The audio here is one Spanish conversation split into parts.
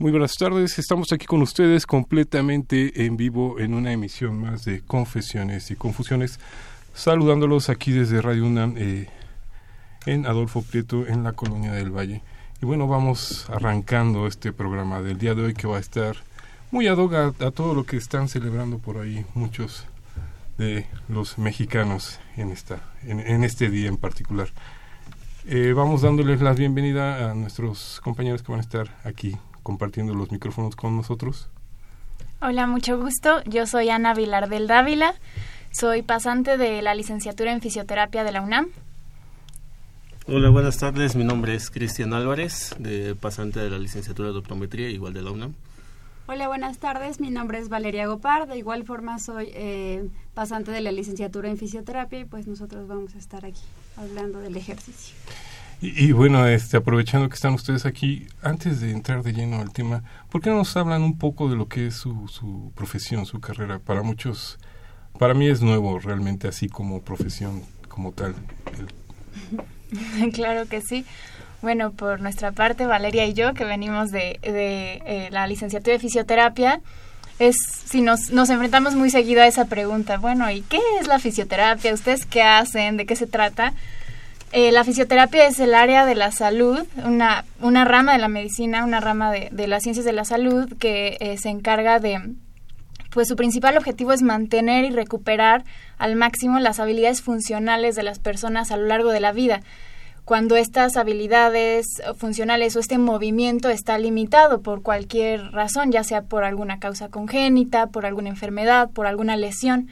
Muy buenas tardes, estamos aquí con ustedes completamente en vivo en una emisión más de Confesiones y Confusiones, saludándolos aquí desde Radio UNAM eh, en Adolfo Prieto en la Colonia del Valle. Y bueno, vamos arrancando este programa del día de hoy que va a estar muy ad hoc a, todo lo que están celebrando por ahí muchos de los mexicanos en, esta, en, este día en particular. Eh, vamos dándoles la bienvenida a nuestros compañeros que van a estar aquí compartiendo los micrófonos con nosotros. Hola, mucho gusto. Yo soy Ana Vilar del Dávila. Soy pasante de la licenciatura en fisioterapia de la UNAM. Hola, buenas tardes. Mi nombre es Cristian Álvarez, de pasante de la licenciatura de optometría, igual de la UNAM. Hola, buenas tardes. Mi nombre es Valeria Gopar. De igual forma soy eh, pasante de la licenciatura en fisioterapia y pues nosotros vamos a estar aquí hablando del ejercicio. Y, bueno, este, aprovechando que están ustedes aquí, antes de entrar de lleno al tema, ¿por qué no nos hablan un poco de lo que es su, su profesión, su carrera? Para muchos, para mí es nuevo realmente así como profesión, como tal. claro que sí. Bueno, por nuestra parte, Valeria y yo, que venimos de, de eh, la licenciatura de fisioterapia, es si nos, nos enfrentamos muy seguido a esa pregunta, bueno, ¿y qué es la fisioterapia? ¿Ustedes qué hacen? ¿De qué se trata? Eh, la fisioterapia es el área de la salud, una, una rama de la medicina, una rama de, de las ciencias de la salud que eh, se encarga de, pues su principal objetivo es mantener y recuperar al máximo las habilidades funcionales de las personas a lo largo de la vida. Cuando estas habilidades funcionales o este movimiento está limitado por cualquier razón, ya sea por alguna causa congénita, por alguna enfermedad, por alguna lesión,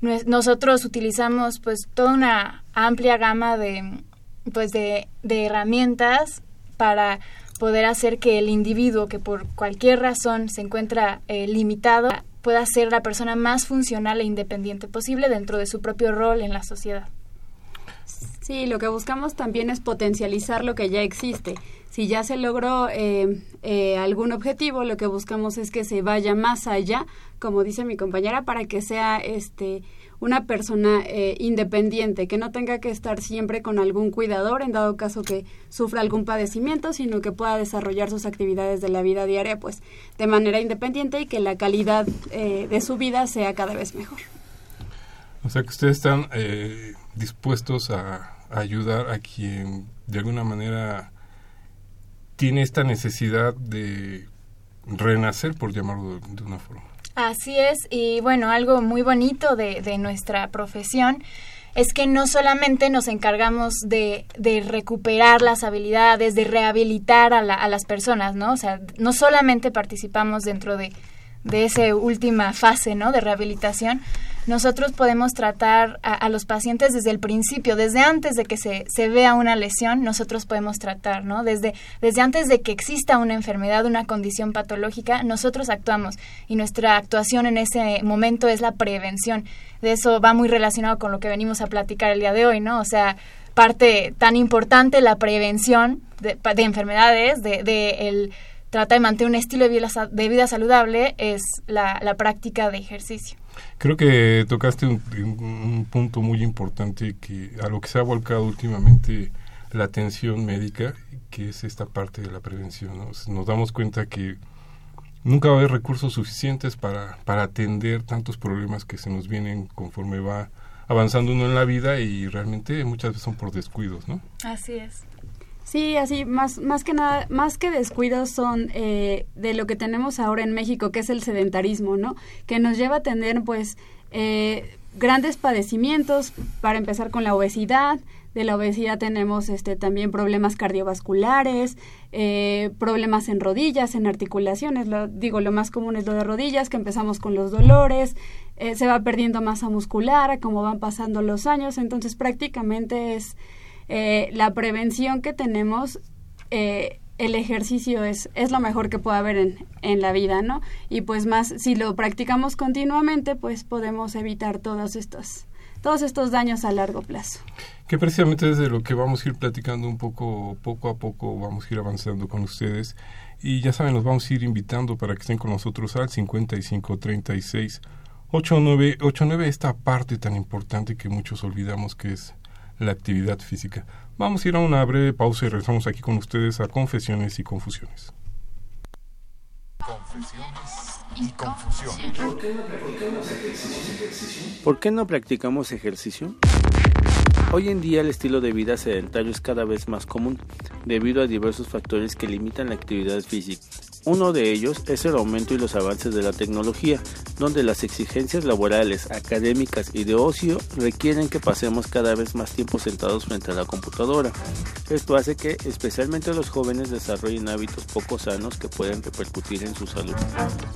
nosotros utilizamos pues toda una amplia gama de pues de, herramientas para poder hacer que el individuo que por cualquier razón se encuentra eh, limitado pueda ser la persona más funcional e independiente posible dentro de su propio rol en la sociedad. Sí, lo que buscamos también es potencializar lo que ya existe. Si ya se logró eh, eh, algún objetivo, lo que buscamos es que se vaya más allá, como dice mi compañera, para que sea este una persona eh, independiente, que no tenga que estar siempre con algún cuidador en dado caso que sufra algún padecimiento, sino que pueda desarrollar sus actividades de la vida diaria pues de manera independiente y que la calidad de su vida sea cada vez mejor. O sea que ustedes están dispuestos a ayudar a quien de alguna manera tiene esta necesidad de renacer, por llamarlo de, una forma. Así es, y bueno, algo muy bonito de, de nuestra profesión es que no solamente nos encargamos de, de recuperar las habilidades, de rehabilitar a, a, las personas, ¿no? O sea, no solamente participamos dentro de, de esa última fase, ¿no? De rehabilitación, nosotros podemos tratar a, los pacientes desde el principio, desde antes de que se, se, vea una lesión, nosotros podemos tratar, ¿no? Desde, desde antes de que exista una enfermedad, una condición patológica, nosotros actuamos y nuestra actuación en ese momento es la prevención. De eso va muy relacionado con lo que venimos a platicar el día de hoy, ¿no? O sea, parte tan importante la prevención de, de enfermedades, de, de el trata de mantener un estilo de vida, de vida saludable es la, la práctica de ejercicio. Creo que tocaste un, punto muy importante que a lo que se ha volcado últimamente la atención médica, que es esta parte de la prevención. Nos damos cuenta que nunca va a haber recursos suficientes para, para atender tantos problemas que se nos vienen conforme va avanzando uno en la vida y realmente muchas veces son por descuidos, ¿no? Así es. Sí, así, más, más que nada, más que descuidos son eh, de lo que tenemos ahora en México, que es el sedentarismo, ¿no? Que nos lleva a tener, pues, eh, grandes padecimientos, para empezar con la obesidad, de la obesidad tenemos este, también problemas cardiovasculares, eh, problemas en rodillas, en articulaciones. Lo, digo, lo más común es lo de rodillas, que empezamos con los dolores, se va perdiendo masa muscular, como van pasando los años. Entonces, prácticamente es eh, la prevención que tenemos eh, el ejercicio es, es lo mejor que puede haber en, en la vida, ¿no? Y pues más, si lo practicamos continuamente, pues podemos evitar todos estos, todos estos daños a largo plazo. Que precisamente desde lo que vamos a ir platicando un poco, poco a poco, vamos a ir avanzando con ustedes. Y ya saben, los vamos a ir invitando para que estén con nosotros al 5536 8989, esta parte tan importante que muchos olvidamos que es la actividad física. Vamos a ir a una breve pausa y regresamos aquí con ustedes a Confesiones y Confusiones. Confesiones y Confusiones. ¿Por qué no practicamos ejercicio? Hoy en día el estilo de vida sedentario es cada vez más común debido a diversos factores que limitan la actividad física. Uno de ellos es el aumento y los avances de la tecnología, donde las exigencias laborales, académicas y de ocio requieren que pasemos cada vez más tiempo sentados frente a la computadora. Esto hace que especialmente los jóvenes desarrollen hábitos poco sanos que pueden repercutir en su salud.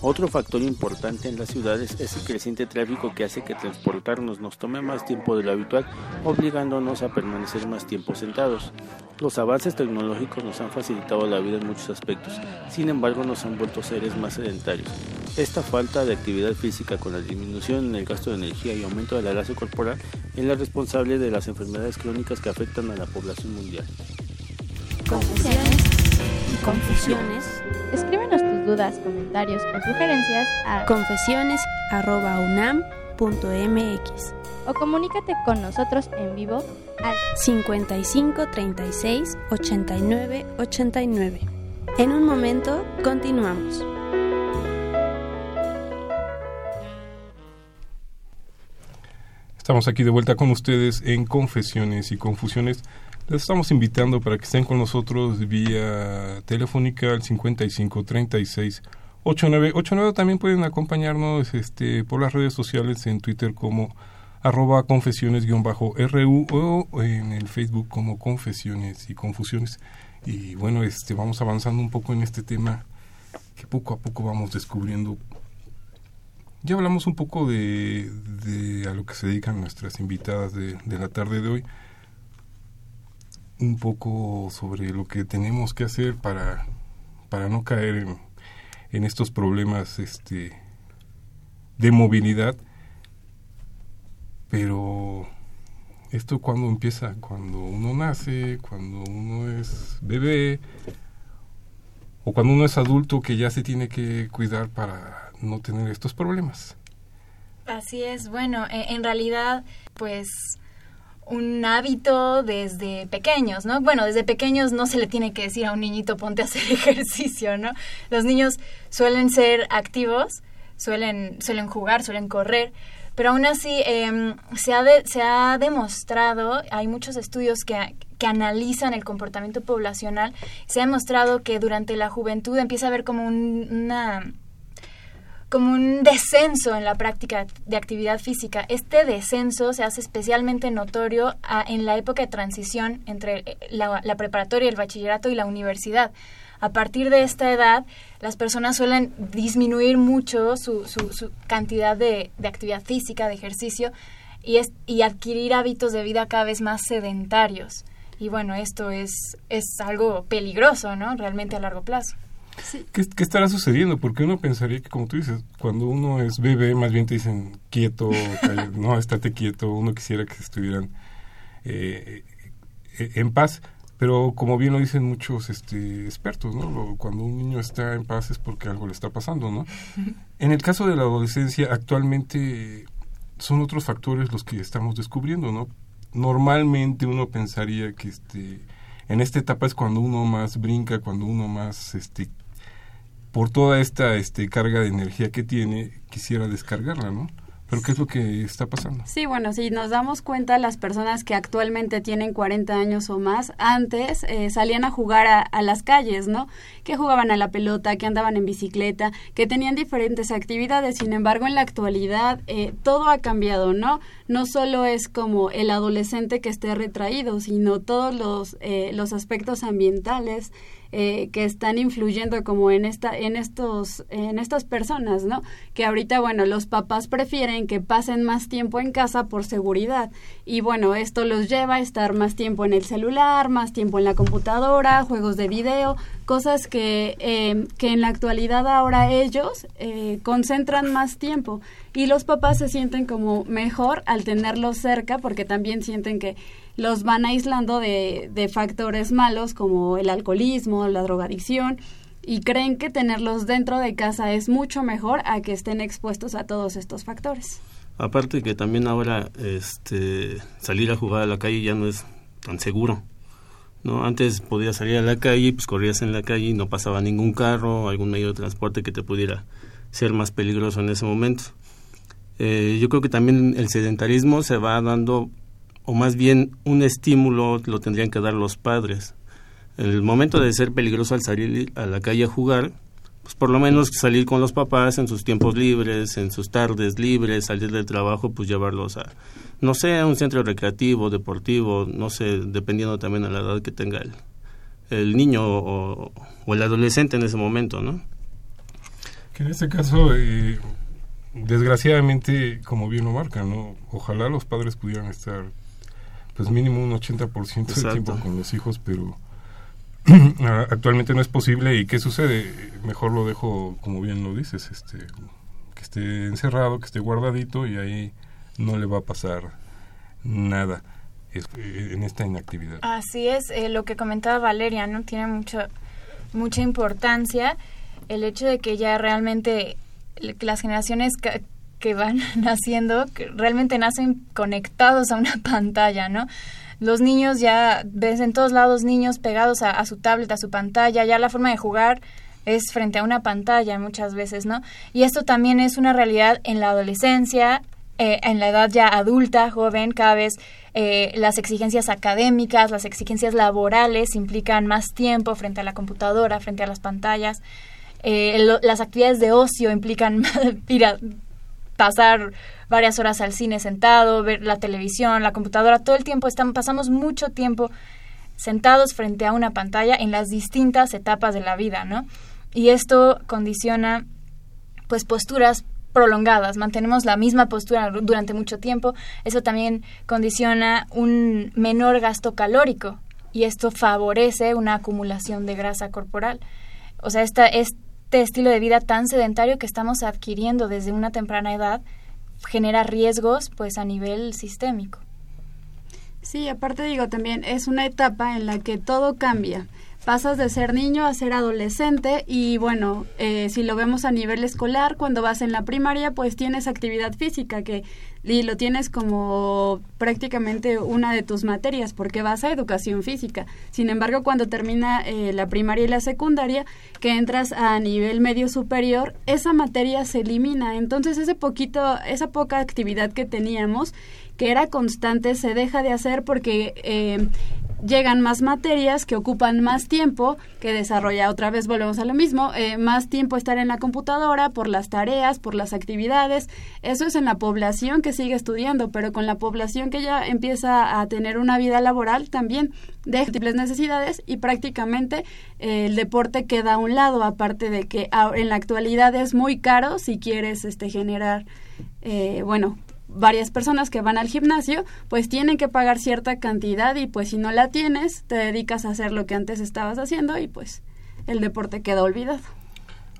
Otro factor importante en las ciudades es el creciente tráfico que hace que transportarnos nos tome más tiempo de lo habitual, obligándonos a permanecer más tiempo sentados. Los avances tecnológicos nos han facilitado la vida en muchos aspectos, sin embargo nos han vuelto seres más sedentarios. Esta falta de actividad física con la disminución en el gasto de energía y aumento de la grasa corporal es la responsable de las enfermedades crónicas que afectan a la población mundial. Confesiones y confusiones. Escríbenos tus dudas, comentarios o sugerencias a confesiones.unam.mx o comunícate con nosotros en vivo al 55 36 89 89. En un momento continuamos. Estamos aquí de vuelta con ustedes en Confesiones y Confusiones. Les estamos invitando para que estén con nosotros vía telefónica al 55 36 89 89. También pueden acompañarnos este, por las redes sociales en Twitter como arroba confesiones-ru o en el Facebook como Confesiones y Confusiones. Y bueno, este vamos avanzando un poco en este tema que poco a poco vamos descubriendo. Ya hablamos un poco de, de a lo que se dedican nuestras invitadas de, la tarde de hoy. Un poco sobre lo que tenemos que hacer para, para no caer en, en estos problemas este, de movilidad pero esto cuando empieza, cuando uno nace, cuando uno es bebé, o cuando uno es adulto que ya se tiene que cuidar para no tener estos problemas. Así es, bueno, e, en realidad, pues un hábito desde pequeños, ¿no? Bueno, desde pequeños no se le tiene que decir a un niñito ponte a hacer ejercicio, ¿no? Los niños suelen ser activos, suelen, suelen jugar, suelen correr, pero aún así em, se, ha se ha demostrado, hay muchos estudios que, que analizan el comportamiento poblacional, se ha demostrado que durante la juventud empieza a haber como un, una como un descenso en la práctica de actividad física. Este descenso se hace especialmente notorio en la época de transición entre eh, la preparatoria, el bachillerato y la universidad a partir de esta edad las personas suelen disminuir mucho su, su, cantidad de, de, actividad física, de ejercicio y, es, y adquirir hábitos de vida cada vez más sedentarios. Y bueno, esto es, es algo peligroso, ¿no? Realmente a largo plazo. ¿Qué, ¿Qué, estará sucediendo? Porque uno pensaría que, como tú dices, cuando uno es bebé, más bien te dicen quieto, no, estate quieto, uno quisiera que estuvieran eh, eh en paz pero como bien lo dicen muchos este, expertos, ¿no? cuando un niño está en paz es porque algo le está pasando, ¿no? En el caso de la adolescencia, actualmente son otros factores los que estamos descubriendo, ¿no? Normalmente uno pensaría que este, en esta etapa es cuando uno más brinca, cuando uno más, este, por toda esta este, carga de energía que tiene, quisiera descargarla, ¿no? ¿Pero qué es lo que está pasando? Sí, bueno, si nos damos cuenta, las personas que actualmente tienen 40 años o más, antes eh, salían a jugar a, a, las calles, ¿no? Que jugaban a la pelota, que andaban en bicicleta, que tenían diferentes actividades. Sin embargo, en la actualidad eh, todo ha cambiado, ¿no? No solo es como el adolescente que esté retraído, sino todos los, eh, los aspectos ambientales, eh, que están influyendo como en esta en estos en estas personas no que ahorita bueno los papás prefieren que pasen más tiempo en casa por seguridad. Y bueno, esto los lleva a estar más tiempo en el celular, más tiempo en la computadora, juegos de video, cosas que, eh, que en la actualidad ahora ellos eh, concentran más tiempo. Y los papás se sienten como mejor al tenerlos cerca porque también sienten que los van aislando de, de factores malos como el alcoholismo, la drogadicción y creen que tenerlos dentro de casa es mucho mejor a que estén expuestos a todos estos factores. Aparte que también ahora este, salir a jugar a la calle ya no es tan seguro. ¿no? Antes podías salir a la calle, pues corrías en la calle y no pasaba ningún carro, algún medio de transporte que te pudiera ser más peligroso en ese momento. Eh, yo creo que también el sedentarismo se va dando, o más bien un estímulo lo tendrían que dar los padres el momento de ser peligroso al salir a la calle a jugar, pues por lo menos salir con los papás en sus tiempos libres, en sus tardes libres, salir del trabajo, pues llevarlos a, no sé, a un centro recreativo, deportivo, no sé, dependiendo también a la edad que tenga el, el niño o, el adolescente en ese momento, ¿no? Que en este caso, eh, desgraciadamente, como bien lo marca, ¿no? Ojalá los padres pudieran estar, pues mínimo un 80% del tiempo con los hijos, pero actualmente no es posible. Y qué sucede mejor lo dejo como bien lo dices este que esté encerrado que esté guardadito y ahí no le va a pasar nada eh, en esta inactividad. Así es eh, lo que comentaba Valeria no tiene mucho mucha importancia el hecho de que ya realmente las generaciones que van naciendo que realmente nacen conectados a una pantalla no los niños ya ves en todos lados niños pegados a, su tablet, a su pantalla, ya la forma de jugar es frente a una pantalla muchas veces, ¿no? Y esto también es una realidad en la adolescencia, eh, en la edad ya adulta, joven, cada vez eh, las exigencias académicas, las exigencias laborales implican más tiempo frente a la computadora, frente a las pantallas. Eh, las actividades de ocio implican pasar varias horas al cine sentado, ver la televisión, la computadora, todo el tiempo estamos, pasamos mucho tiempo sentados frente a una pantalla en las distintas etapas de la vida, ¿no? Y esto condiciona pues posturas prolongadas, mantenemos la misma postura durante mucho tiempo, eso también condiciona un menor gasto calórico y esto favorece una acumulación de grasa corporal. O sea, esta, este estilo de vida tan sedentario que estamos adquiriendo desde una temprana edad genera riesgos pues a nivel sistémico. Sí, aparte digo también es una etapa en la que todo cambia. Pasas de ser niño a ser adolescente y bueno, eh, si lo vemos a nivel escolar, cuando vas en la primaria pues tienes actividad física que y lo tienes como prácticamente una de tus materias porque vas a educación física. Sin embargo, cuando termina eh, la primaria y la secundaria, que entras a nivel medio superior, esa materia se elimina. Entonces, ese poquito, esa poca actividad que teníamos, que era constante, se deja de hacer porque eh, llegan más materias que ocupan más tiempo, que desarrolla otra vez, volvemos a lo mismo, eh, más tiempo estar en la computadora por las tareas, por las actividades. Eso es en la población que sigue estudiando, pero con la población que ya empieza a tener una vida laboral también de múltiples necesidades y prácticamente eh, el deporte queda a un lado, aparte de que en la actualidad es muy caro si quieres este generar, eh, bueno, varias personas que van al gimnasio, pues tienen que pagar cierta cantidad y pues si no la tienes, te dedicas a hacer lo que antes estabas haciendo y pues el deporte queda olvidado.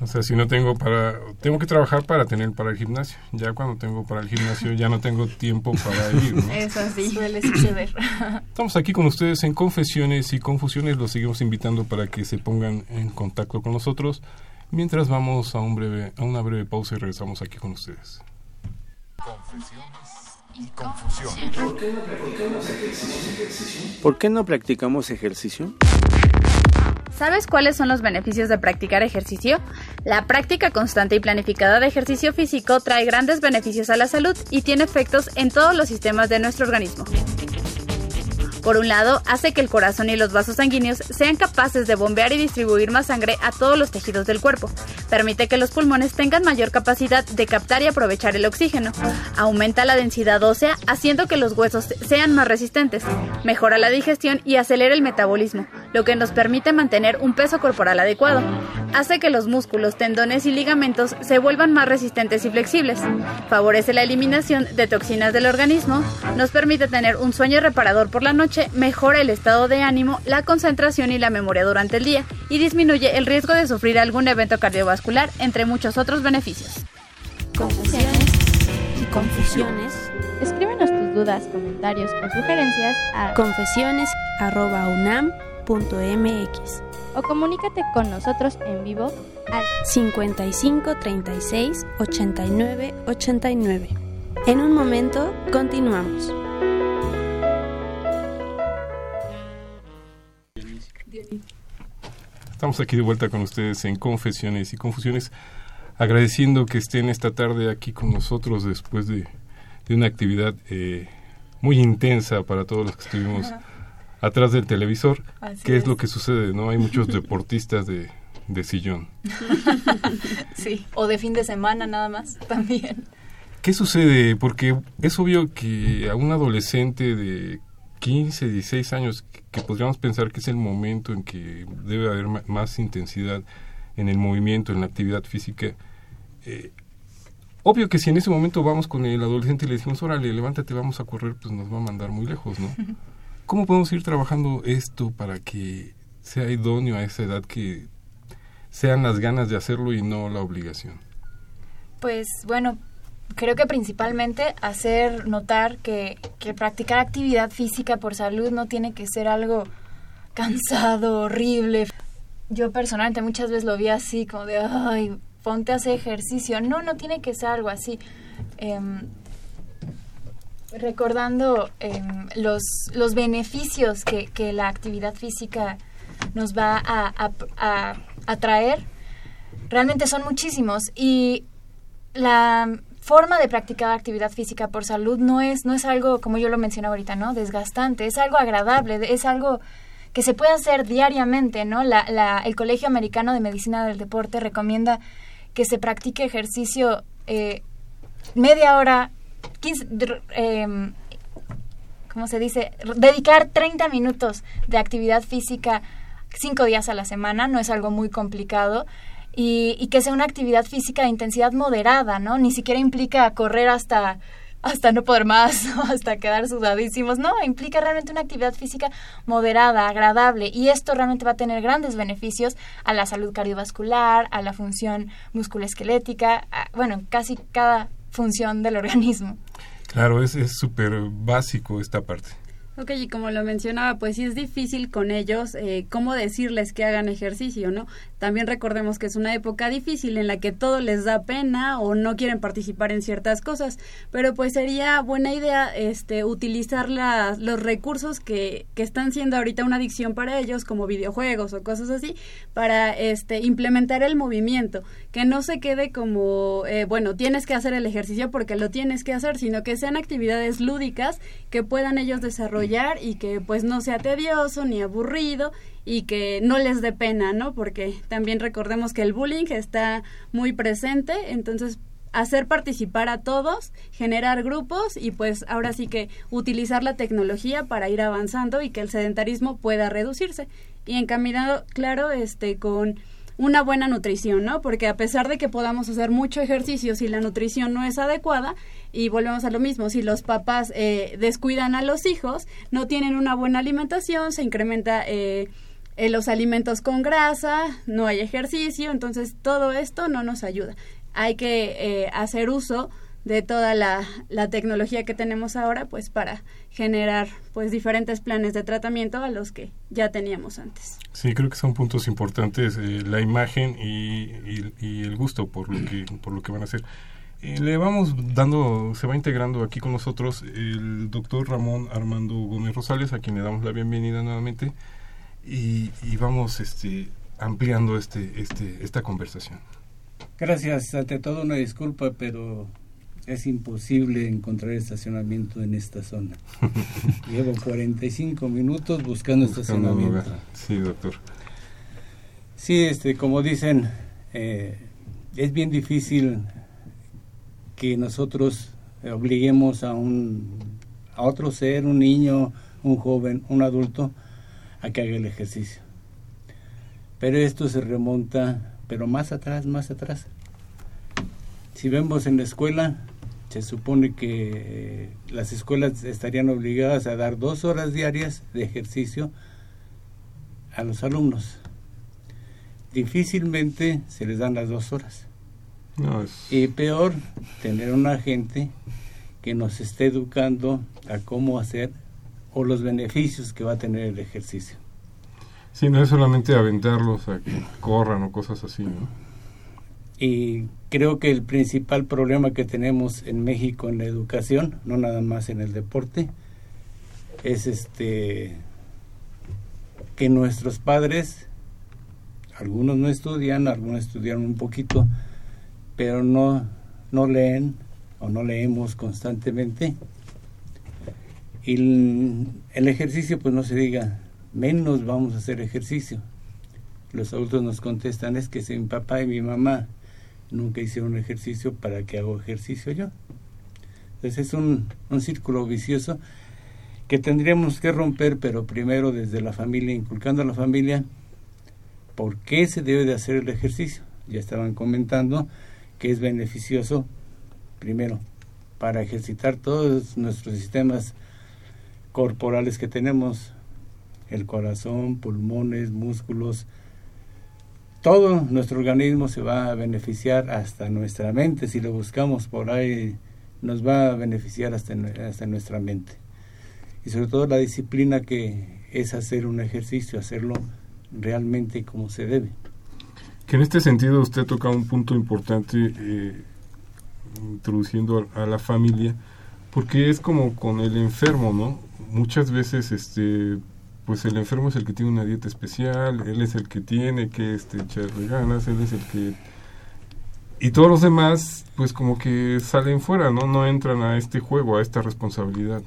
O sea, si no tengo para, tengo que trabajar para tener para el gimnasio. Ya cuando tengo para el gimnasio ya no tengo tiempo para ir. ¿no? Eso sí, suele suceder. Estamos aquí con ustedes en Confesiones y Confusiones. Los seguimos invitando para que se pongan en contacto con nosotros. Mientras vamos a, un breve, a una breve pausa y regresamos aquí con ustedes. Confesiones y confusiones. ¿Por qué no practicamos ejercicio? ¿Sabes cuáles son los beneficios de practicar ejercicio? La práctica constante y planificada de ejercicio físico trae grandes beneficios a la salud y tiene efectos en todos los sistemas de nuestro organismo. Por un lado, hace que el corazón y los vasos sanguíneos sean capaces de bombear y distribuir más sangre a todos los tejidos del cuerpo. Permite que los pulmones tengan mayor capacidad de captar y aprovechar el oxígeno. Aumenta la densidad ósea, haciendo que los huesos sean más resistentes. Mejora la digestión y acelera el metabolismo, lo que nos permite mantener un peso corporal adecuado. hace que los músculos, tendones y ligamentos se vuelvan más resistentes y flexibles. Favorece la eliminación de toxinas del organismo, nos permite tener un sueño reparador por la noche, mejora el estado de ánimo, la concentración y la memoria durante el día y disminuye el riesgo de sufrir algún evento cardiovascular, entre muchos otros beneficios. Confusiones y confusiones. Escríbenos tus dudas, comentarios o sugerencias a confesiones.unam.mx o comunícate con nosotros en vivo al 55 36 89 89. En un momento continuamos. Estamos aquí de vuelta con ustedes en Confesiones y Confusiones, agradeciendo que estén esta tarde aquí con nosotros después de, de una actividad eh, muy intensa para todos los que estuvimos atrás del televisor. Así ¿Qué es. es. lo que sucede? no Hay muchos deportistas de, de sillón. sí, o de fin de semana nada más también. ¿Qué sucede? Porque es obvio que a un adolescente de 15, 16 años, que podríamos pensar que es el momento en que debe haber más intensidad en el movimiento, en la actividad física, eh, obvio que si en ese momento vamos con el adolescente y le decimos, órale, levántate, vamos a correr, pues nos va a mandar muy lejos, ¿no? ¿Cómo podemos ir trabajando esto para que sea idóneo a esa edad que sean las ganas de hacerlo y no la obligación? Pues bueno, creo que principalmente hacer notar que, que practicar actividad física por salud no tiene que ser algo cansado, horrible. Yo personalmente muchas veces lo vi así, como de, ay, ponte a hacer ejercicio. No, no tiene que ser algo así. Em, recordando em, los, los beneficios que, que la actividad física nos va a, a, a- a traer, realmente son muchísimos. Y la forma de practicar actividad física por salud no es, no es algo, como yo lo mencioné ahorita, ¿no? Desgastante, es algo agradable, es algo que se puede hacer diariamente, ¿no? La, el Colegio Americano de Medicina del Deporte recomienda que se practique ejercicio eh, media hora, 15, dr- em, ¿cómo se dice? Dedicar 30 minutos de actividad física cinco días a la semana, no es algo muy complicado. Y, y que sea una actividad física de intensidad moderada, ¿no? Ni siquiera implica correr hasta, hasta no poder más, o hasta quedar sudadísimos. No, implica realmente una actividad física moderada, agradable. Y esto realmente va a tener grandes beneficios a la salud cardiovascular, a la función musculoesquelética, a- bueno, casi cada función del organismo. Claro, es es súper básico esta parte. Ok, y como lo mencionaba, pues sí es difícil con ellos eh, cómo decirles que hagan ejercicio, ¿no? También recordemos que es una época difícil en la que todo les da pena o no quieren participar en ciertas cosas, pero pues sería buena idea este utilizar las, los recursos que, que están siendo ahorita una adicción para ellos, como videojuegos o cosas así, para este implementar el movimiento, que no se quede como, eh, bueno, tienes que hacer el ejercicio porque lo tienes que hacer, sino que sean actividades lúdicas que puedan ellos desarrollar y que pues no sea tedioso ni aburrido y que no les dé pena, ¿no? Porque también recordemos que el bullying está muy presente, entonces hacer participar a todos, generar grupos y pues ahora sí que utilizar la tecnología para ir avanzando y que el sedentarismo pueda reducirse y encaminado, claro, este con una buena nutrición, ¿no? Porque a pesar de que podamos hacer mucho ejercicio, si la nutrición no es adecuada, y volvemos a lo mismo, si los papás eh, descuidan a los hijos, no tienen una buena alimentación, se incrementa eh, eh, los alimentos con grasa, no hay ejercicio, entonces todo esto no nos ayuda. Hay que eh, hacer uso de toda la, la tecnología que tenemos ahora, pues para generar pues diferentes planes de tratamiento a los que ya teníamos antes. Sí, creo que son puntos importantes, eh, la imagen y, y- y el gusto por lo que, por lo que van a hacer. Eh, le vamos dando, se va integrando aquí con nosotros el doctor Ramón Armando Gómez Rosales, a quien le damos la bienvenida nuevamente, y, y vamos este, ampliando este, este, esta conversación. Gracias. Ante todo una disculpa, pero es imposible encontrar estacionamiento en esta zona. Llevo 45 minutos buscando estacionamiento. lugar. Sí, doctor. Sí, este, como dicen, eh, es bien difícil que nosotros obliguemos a un a otro ser, un niño, un joven, un adulto, a que haga el ejercicio. Pero esto se remonta pero más atrás, más atrás. Si vemos en la escuela, se supone que eh, las escuelas estarían obligadas a dar dos horas diarias de ejercicio a los alumnos. Difícilmente se les dan las dos horas. Y peor, tener una gente que nos esté educando a cómo hacer o los beneficios que va a tener el ejercicio. Sí, no es solamente aventarlos a que corran o cosas así, ¿no? Y creo que el principal problema que tenemos en México en la educación, no nada más en el deporte, es este que nuestros padres, algunos no estudian, algunos estudian un poquito, pero no, no leen o no leemos constantemente. Y el, ejercicio, pues no se diga, menos vamos a hacer ejercicio. Los adultos nos contestan, es que si mi papá y mi mamá nunca hicieron ejercicio, ¿para qué hago ejercicio yo? Entonces es un, un círculo vicioso que tendríamos que romper, pero primero desde la familia, inculcando a la familia por qué se debe de hacer el ejercicio. Ya estaban comentando que es beneficioso, primero, para ejercitar todos nuestros sistemas corporales que tenemos, el corazón, pulmones, músculos, todo nuestro organismo se va a beneficiar hasta nuestra mente, si lo buscamos por ahí, nos va a beneficiar hasta, hasta nuestra mente. Y sobre todo la disciplina que es hacer un ejercicio, hacerlo realmente como se debe. Que en este sentido usted toca un punto importante eh, introduciendo a la familia, porque es como con el enfermo, ¿no? Muchas veces este pues el enfermo es el que tiene una dieta especial, él es el que tiene que este, echarle ganas, él es el que... Y todos los demás, pues como que salen fuera, ¿no? No entran a este juego, a esta responsabilidad.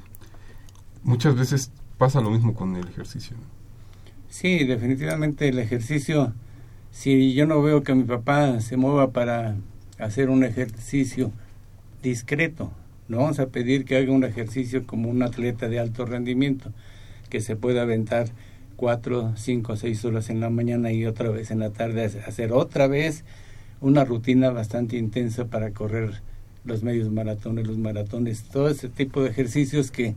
Muchas veces pasa lo mismo con el ejercicio. Sí, definitivamente el ejercicio, si yo no veo que mi papá se mueva para hacer un ejercicio discreto, no vamos a pedir que haga un ejercicio como un atleta de alto rendimiento que se pueda aventar cuatro, cinco, seis horas en la mañana y otra vez en la tarde, hacer otra vez una rutina bastante intensa para correr los medios maratones, los maratones, todo ese tipo de ejercicios que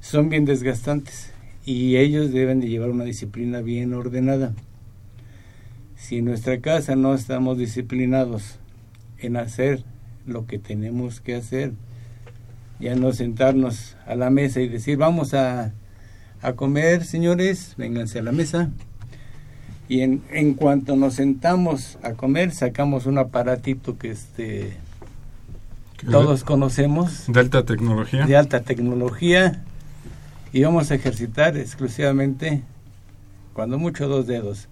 son bien desgastantes y ellos deben de llevar una disciplina bien ordenada. Si en nuestra casa no estamos disciplinados en hacer lo que tenemos que hacer, ya no sentarnos a la mesa y decir vamos a a comer, señores, vénganse a la mesa. Y en, en cuanto nos sentamos a comer, sacamos un aparatito que este todos conocemos. De alta tecnología. De alta tecnología. Y vamos a ejercitar exclusivamente, cuando mucho, dos dedos.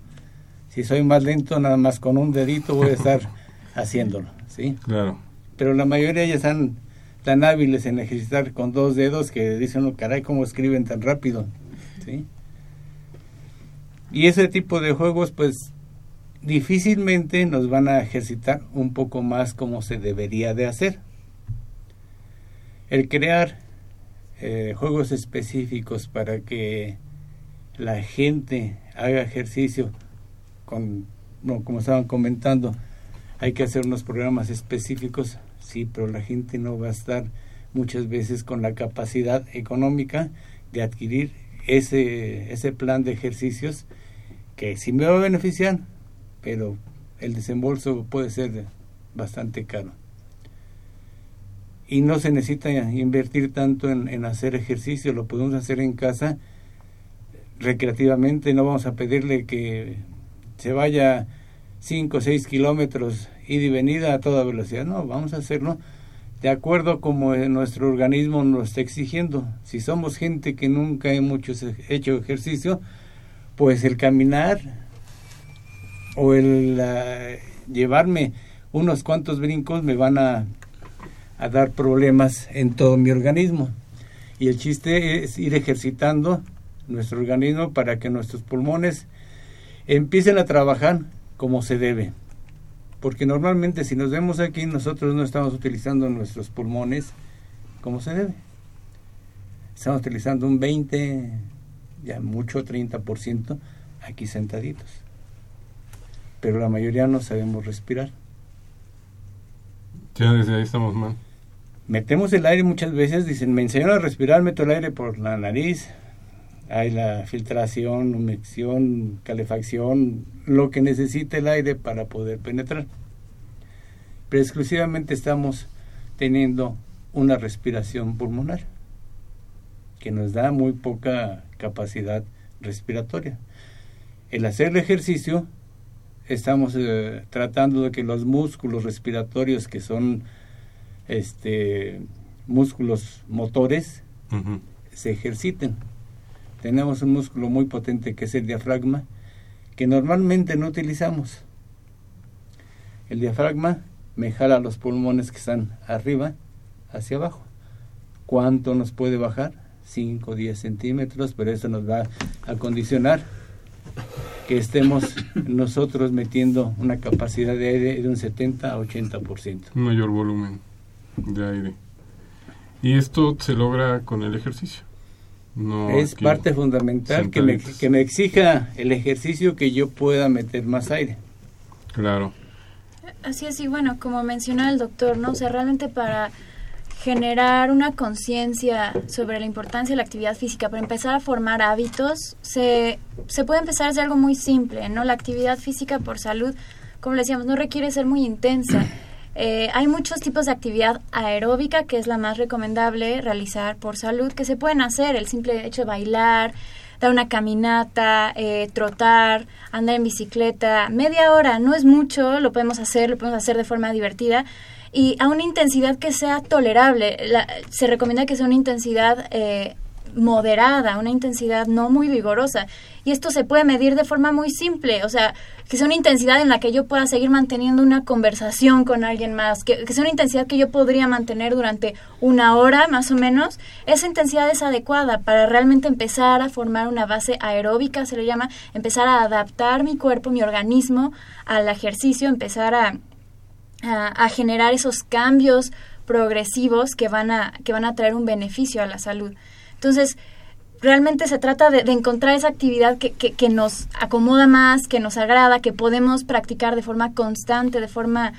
Si soy más lento, nada más con un dedito voy a estar haciéndolo, ¿sí? Claro. Pero la mayoría ya están tan hábiles en ejercitar con dos dedos que dicen, oh, caray, ¿cómo escriben tan rápido? ¿Sí? Y ese tipo de juegos, pues, difícilmente nos van a ejercitar un poco más como se debería de hacer. El crear eh, juegos específicos para que la gente haga ejercicio, con, como estaban comentando, hay que hacer unos programas específicos sí, pero la gente no va a estar muchas veces con la capacidad económica de adquirir ese, ese plan de ejercicios que sí me va a beneficiar, pero el desembolso puede ser bastante caro. Y no se necesita invertir tanto en, hacer ejercicio, lo podemos hacer en casa recreativamente, no vamos a pedirle que se vaya 5 o 6 kilómetros y venida a toda velocidad. No, vamos a hacerlo de acuerdo como nuestro organismo nos está exigiendo. Si somos gente que nunca hemos hecho ejercicio, pues el caminar o el llevarme unos cuantos brincos me van a, a dar problemas en todo mi organismo. Y el chiste es ir ejercitando nuestro organismo para que nuestros pulmones empiecen a trabajar como se debe porque normalmente si nos vemos aquí nosotros no estamos utilizando nuestros pulmones como se debe. Estamos utilizando un 20, ya mucho 30% aquí sentaditos. pero la mayoría no sabemos respirar. Ya desde ahí estamos mal. Metemos el aire muchas veces, dicen, me enseñaron a respirar, meto el aire por la nariz, hay la filtración, humección, calefacción, lo que necesita el aire para poder penetrar. Pero exclusivamente estamos teniendo una respiración pulmonar que nos da muy poca capacidad respiratoria. El hacer el ejercicio, estamos eh, tratando de que los músculos respiratorios, que son este, músculos motores, se ejerciten. Tenemos un músculo muy potente que es el diafragma, que normalmente no utilizamos. El diafragma me jala los pulmones que están arriba hacia abajo. ¿Cuánto nos puede bajar? 5 o 10 centímetros, pero eso nos va a condicionar que estemos nosotros metiendo una capacidad de aire de un 70 a 80%. Un mayor volumen de aire. Y esto se logra con el ejercicio. No es parte fundamental que me, que me exija el ejercicio que yo pueda meter más aire. Claro. Así es, y bueno, como menciona el doctor, ¿no? O sea, realmente para generar una conciencia sobre la importancia de la actividad física, para empezar a formar hábitos, se, se puede empezar a hacer algo muy simple, ¿no? La actividad física por salud, como le decíamos, no requiere ser muy intensa. Eh, hay muchos tipos de actividad aeróbica, que es la más recomendable realizar por salud, que se pueden hacer, el simple hecho de bailar, dar una caminata, eh, trotar, andar en bicicleta, media hora, no es mucho, lo podemos hacer, lo podemos hacer de forma divertida y a una intensidad que sea tolerable. se recomienda que sea una intensidad eh, moderada, una intensidad no muy vigorosa. Y esto se puede medir de forma muy simple, o sea, que sea una intensidad en la que yo pueda seguir manteniendo una conversación con alguien más, que, que sea una intensidad que yo podría mantener durante una hora más o menos. Esa intensidad es adecuada para realmente empezar a formar una base aeróbica, se le llama, empezar a adaptar mi cuerpo, mi organismo al ejercicio, empezar a a, generar esos cambios progresivos que van a que van a traer un beneficio a la salud. Entonces, realmente se trata de, encontrar esa actividad que, que, nos acomoda más, que nos agrada, que podemos practicar de forma constante, de forma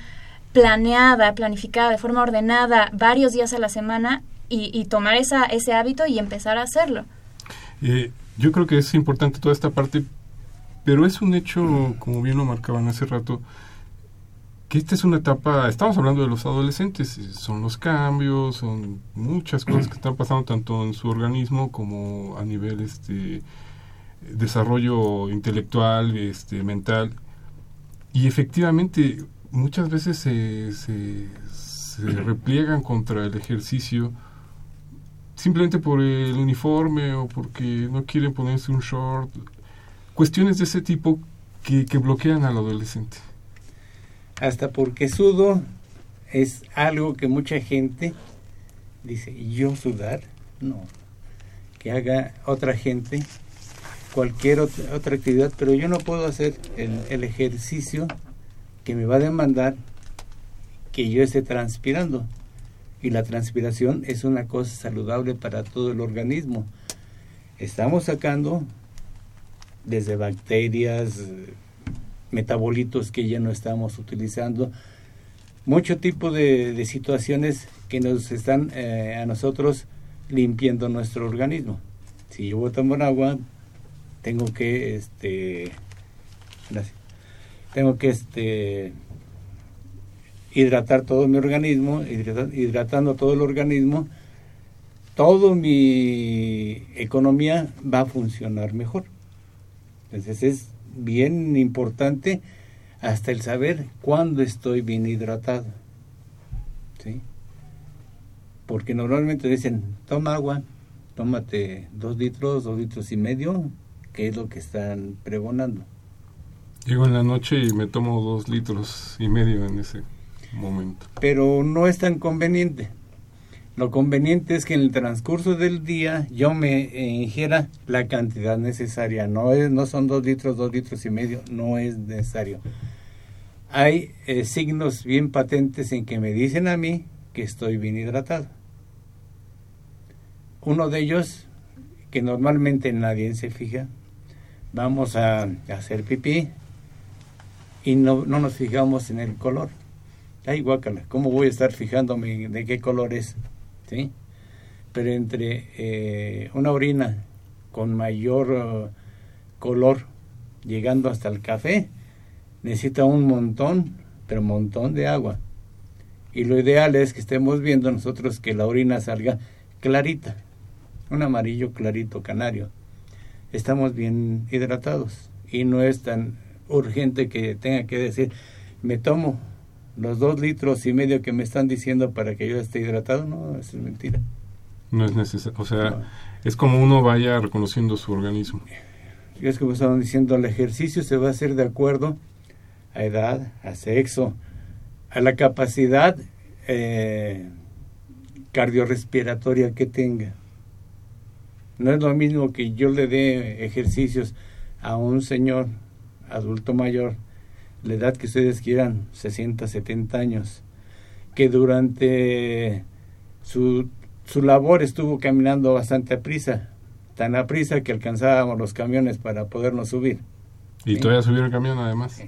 planeada, planificada, de forma ordenada, varios días a la semana y, tomar esa, ese hábito y empezar a hacerlo. Eh, yo creo que es importante toda esta parte, pero es un hecho, como bien lo marcaban hace rato, que esta es una etapa, estamos hablando de los adolescentes, son los cambios, son muchas cosas que están pasando tanto en su organismo como a nivel este desarrollo intelectual, este mental. Y efectivamente muchas veces se, se, se repliegan contra el ejercicio simplemente por el uniforme o porque no quieren ponerse un short. Cuestiones de ese tipo que, que bloquean al adolescente hasta porque sudo es algo que mucha gente dice, ¿yo sudar? No, que haga otra gente cualquier otra, actividad, pero yo no puedo hacer el, ejercicio que me va a demandar que yo esté transpirando. Y la transpiración es una cosa saludable para todo el organismo. Estamos sacando desde bacterias, metabolitos que ya no estamos utilizando, mucho tipo de, situaciones que nos están eh, a nosotros limpiando nuestro organismo. Si yo tomar agua, tengo que, este, tengo que, este, hidratar todo mi organismo, hidratando todo el organismo, toda mi economía va a funcionar mejor. Entonces es bien importante hasta el saber cuándo estoy bien hidratado. ¿Sí? Porque normalmente dicen, toma agua, tómate dos litros, dos litros y medio, que es lo que están pregonando. Llego en la noche y me tomo dos litros y medio en ese momento. Pero no es tan conveniente. Lo conveniente es que en el transcurso del día yo me ingiera la cantidad necesaria. No, es, no son dos litros, dos litros y medio, no es necesario. Hay eh, signos bien patentes en que me dicen a mí que estoy bien hidratado. Uno de ellos, que normalmente nadie se fija, vamos a hacer pipí y no, no nos fijamos en el color. Ay, guácala, ¿cómo voy a estar fijándome de qué color es? ¿Sí? Pero entre eh, una orina con mayor uh, color, llegando hasta el café, necesita un montón, pero montón de agua. Y lo ideal es que estemos viendo nosotros que la orina salga clarita, un amarillo clarito canario. Estamos bien hidratados y no es tan urgente que tenga que decir, me tomo los dos litros y medio que me están diciendo para que yo esté hidratado. No, eso es mentira. No es necesario, o sea, es como uno vaya reconociendo su organismo. Es como estaban diciendo, el ejercicio se va a hacer de acuerdo a edad, a sexo, a la capacidad eh, cardiorrespiratoria que tenga. No es lo mismo que yo le dé ejercicios a un señor adulto mayor, la edad que ustedes quieran, 60, 70 años, que durante su, su labor estuvo caminando bastante a prisa, tan a prisa que alcanzábamos los camiones para podernos subir. Y todavía subir el camión además.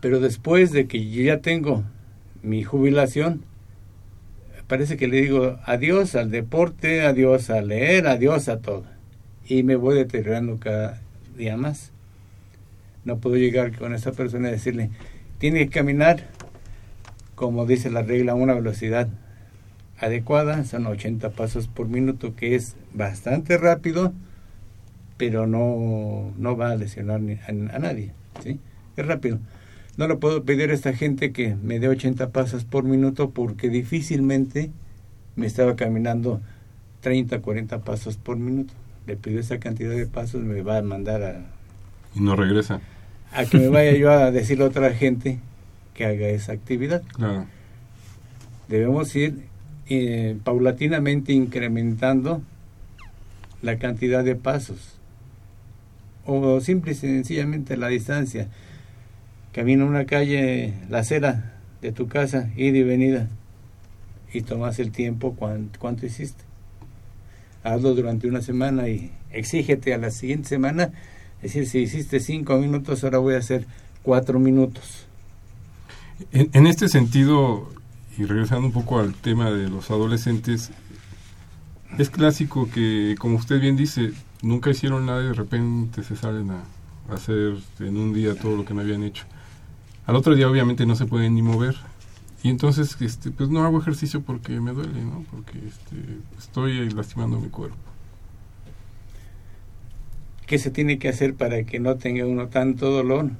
Pero después de que yo ya tengo mi jubilación, parece que le digo adiós al deporte, adiós a leer, adiós a todo. Y me voy deteriorando cada día más. No puedo llegar con esa persona y decirle, tiene que caminar, como dice la regla, a una velocidad adecuada, son 80 pasos por minuto, que es bastante rápido, pero no, no va a lesionar a, a nadie. ¿sí? Es rápido. No le puedo pedir a esta gente que me dé 80 pasos por minuto porque difícilmente me estaba caminando 30, 40 pasos por minuto. Le pido esa cantidad de pasos, me va a mandar a... Y no regresa. A que me vaya yo a decirle a otra gente que haga esa actividad. Claro. Debemos ir eh, paulatinamente incrementando la cantidad de pasos o simple y sencillamente la distancia camina una calle, la acera de tu casa, ida y venida, y tomas el tiempo cuánto, cuánto hiciste. Hazlo durante una semana y exígete a la siguiente semana, es decir, si hiciste cinco minutos, ahora voy a hacer cuatro minutos. En, en este sentido, y regresando un poco al tema de los adolescentes, es clásico que, como usted bien dice, nunca hicieron nada y de repente se salen a hacer en un día todo lo que no habían hecho. Al otro día obviamente no se pueden ni mover. Y entonces este, pues no hago ejercicio porque me duele, ¿no? Porque este, estoy lastimando mi cuerpo. ¿Qué se tiene que hacer para que no tenga uno tanto dolor?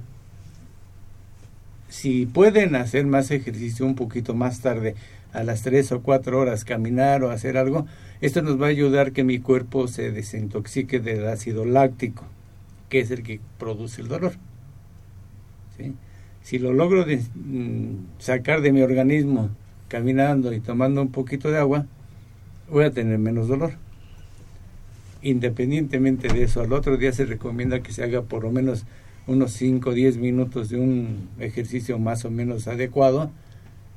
Si pueden hacer más ejercicio un poquito más tarde, a las 3 o 4 horas, caminar o hacer algo, esto nos va a ayudar que mi cuerpo se desintoxique del ácido láctico, que es el que produce el dolor. Si lo logro mm, sacar de mi organismo caminando y tomando un poquito de agua, voy a tener menos dolor. Independientemente de eso, al otro día se recomienda que se haga por lo menos unos 5 o 10 minutos de un ejercicio más o menos adecuado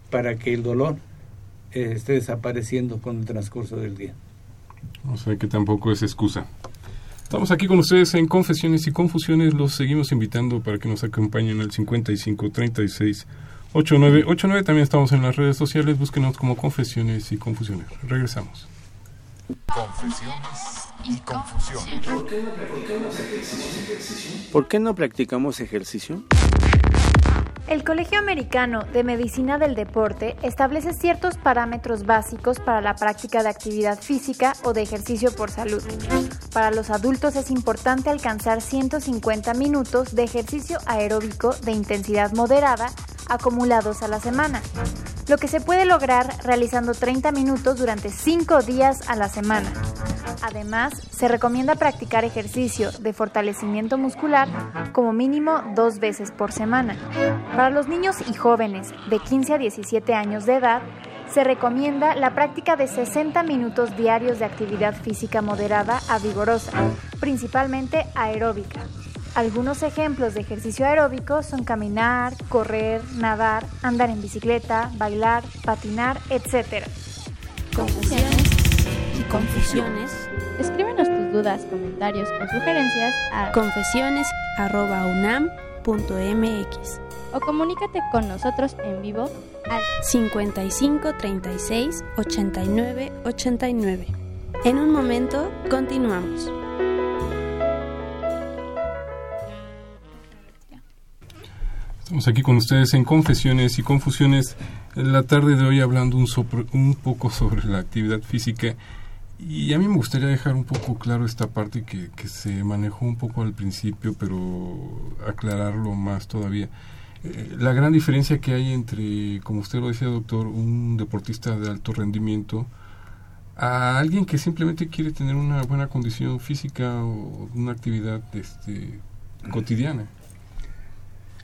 para que el dolor eh, esté desapareciendo con el transcurso del día. O sea que tampoco es excusa. Estamos aquí con ustedes en Confesiones y Confusiones. Los seguimos invitando para que nos acompañen al 55 36 89 89. También estamos en las redes sociales. Búsquenos como Confesiones y Confusiones. Regresamos. Confesiones y Confusiones. ¿Por qué no practicamos ejercicio? El Colegio Americano de Medicina del Deporte establece ciertos parámetros básicos para la práctica de actividad física o de ejercicio por salud. Para los adultos es importante alcanzar 150 minutos de ejercicio aeróbico de intensidad moderada acumulados a la semana, lo que se puede lograr realizando 30 minutos durante 5 días a la semana. Además, se recomienda practicar ejercicio de fortalecimiento muscular como mínimo dos veces por semana. Para los niños y jóvenes de 15 a 17 años de edad, se recomienda la práctica de 60 minutos diarios de actividad física moderada a vigorosa, principalmente aeróbica. Algunos ejemplos de ejercicio aeróbico son caminar, correr, nadar, andar en bicicleta, bailar, patinar, etc. Confusiones y confusiones. Escríbenos tus dudas, comentarios o sugerencias a confesiones.unam.mx o comunícate con nosotros en vivo al 55 36 89 89. En un momento continuamos. Estamos aquí con ustedes en Confesiones y Confusiones la tarde de hoy hablando un, un poco sobre la actividad física y a mí me gustaría dejar un poco claro esta parte que, que se manejó un poco al principio, pero aclararlo más todavía. Eh, la gran diferencia que hay entre, como usted lo decía, doctor, un deportista de alto rendimiento a alguien que simplemente quiere tener una buena condición física o una actividad este, cotidiana.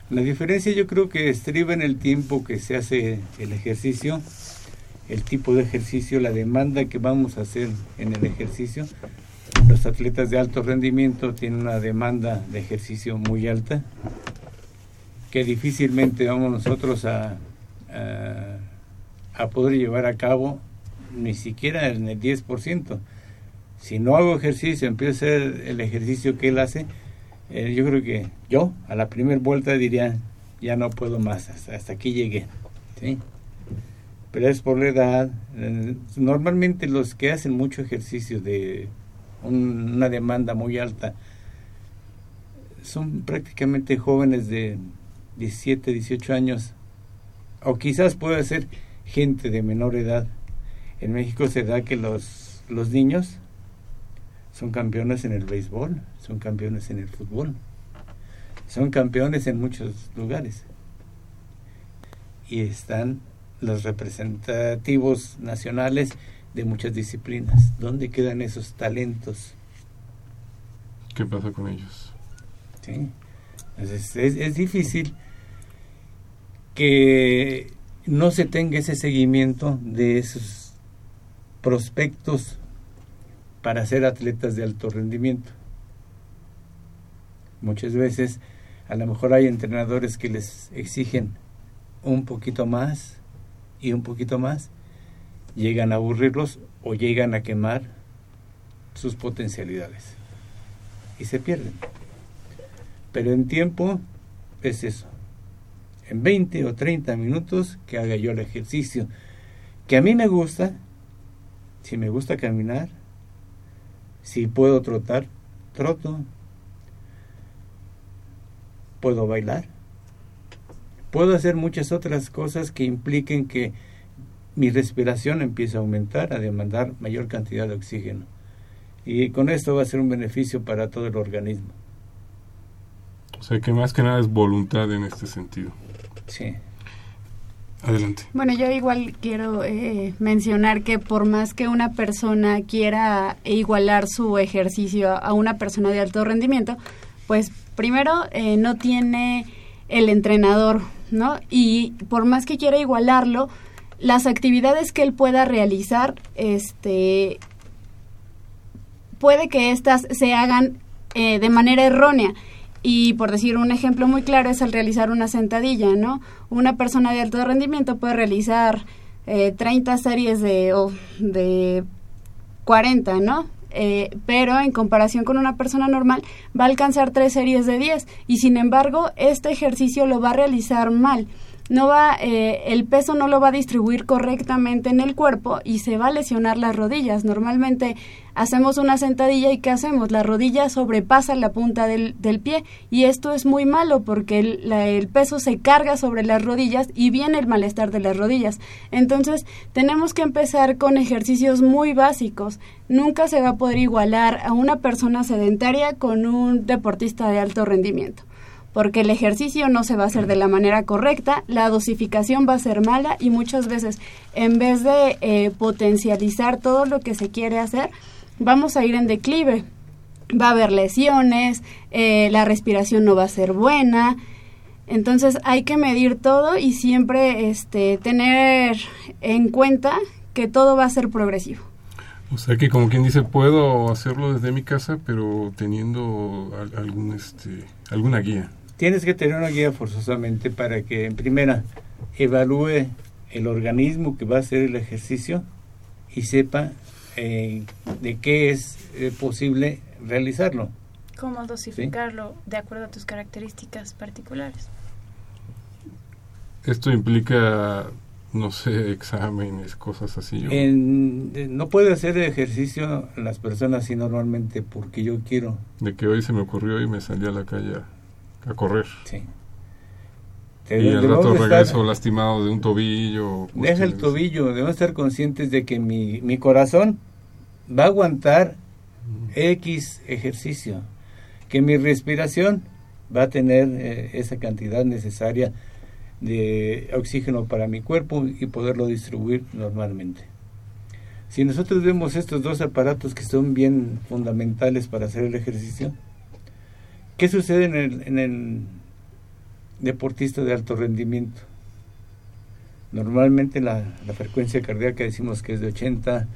La diferencia yo creo que estriba en el tiempo que se hace el ejercicio el tipo de ejercicio, la demanda que vamos a hacer en el ejercicio. Los atletas de alto rendimiento tienen una demanda de ejercicio muy alta que difícilmente vamos nosotros a, a, poder llevar a cabo ni siquiera en el 10%. Si no hago ejercicio, empiezo a hacer el ejercicio que él hace, eh, yo creo que yo a la primera vuelta diría, ya no puedo más, hasta, hasta aquí llegué. ¿sí? pero es por la edad. Eh, normalmente los que hacen mucho ejercicio de una demanda muy alta son prácticamente jóvenes de 17, 18 años, o quizás pueda ser gente de menor edad. En México se da que los, los niños son campeones en el béisbol, son campeones en el fútbol, son campeones en muchos lugares y están los representativos nacionales de muchas disciplinas. ¿Dónde quedan esos talentos? ¿Qué pasa con ellos? Sí. es, es difícil que no se tenga ese seguimiento de esos prospectos para ser atletas de alto rendimiento. Muchas veces a lo mejor hay entrenadores que les exigen un poquito más y un poquito más, llegan a aburrirlos o llegan a quemar sus potencialidades y se pierden. Pero en tiempo es eso. En 20 o 30 minutos que haga yo el ejercicio que a mí me gusta, si me gusta caminar, si puedo trotar, troto, puedo bailar, puedo hacer muchas otras cosas que impliquen que mi respiración empiece a aumentar, a demandar mayor cantidad de oxígeno. Y con esto va a ser un beneficio para todo el organismo. O sea que más que nada es voluntad en este sentido. Sí. Adelante. Bueno, yo igual quiero eh, mencionar que por más que una persona quiera igualar su ejercicio a una persona de alto rendimiento, pues primero eh, no tiene el entrenador ¿no? Y por más que quiera igualarlo, las actividades que él pueda realizar, este, puede que éstas se hagan eh, de manera errónea. Y por decir un ejemplo muy claro es al realizar una sentadilla, ¿no? Una persona de alto rendimiento puede realizar eh, 30 series de, o de 40, ¿no? Eh, pero en comparación con una persona normal va a alcanzar tres series de 10 y sin embargo este ejercicio lo va a realizar mal no va, eh, el peso no lo va a distribuir correctamente en el cuerpo y se va a lesionar las rodillas. Normalmente hacemos una sentadilla y ¿qué hacemos? La rodilla sobrepasa la punta del, del pie y esto es muy malo porque el, el, peso se carga sobre las rodillas y viene el malestar de las rodillas. Entonces tenemos que empezar con ejercicios muy básicos. Nunca se va a poder igualar a una persona sedentaria con un deportista de alto rendimiento porque el ejercicio no se va a hacer de la manera correcta, la dosificación va a ser mala y muchas veces en vez de eh, potencializar todo lo que se quiere hacer, vamos a ir en declive. Va a haber lesiones, eh, la respiración no va a ser buena, entonces hay que medir todo y siempre este, tener en cuenta que todo va a ser progresivo. O sea que como quien dice, puedo hacerlo desde mi casa, pero teniendo algún, este, alguna guía tienes que tener una guía forzosamente para que en primera evalúe el organismo que va a hacer el ejercicio y sepa eh, de qué es eh, posible realizarlo. ¿Cómo dosificarlo de acuerdo a tus características particulares? Esto implica, no sé, exámenes, cosas así. En, no puede hacer ejercicio las personas así normalmente porque yo quiero. De que hoy se me ocurrió y me salí a la calle a, correr. Sí. y al rato regreso lastimado de un tobillo. Deja el tobillo, debemos estar conscientes de que mi, mi corazón va a aguantar X ejercicio, que mi respiración va a tener eh, esa cantidad necesaria de oxígeno para mi cuerpo y poderlo distribuir normalmente. Si nosotros vemos estos dos aparatos que son bien fundamentales para hacer el ejercicio, ¿qué sucede en el, deportista de alto rendimiento? Normalmente la, frecuencia cardíaca decimos que es de 80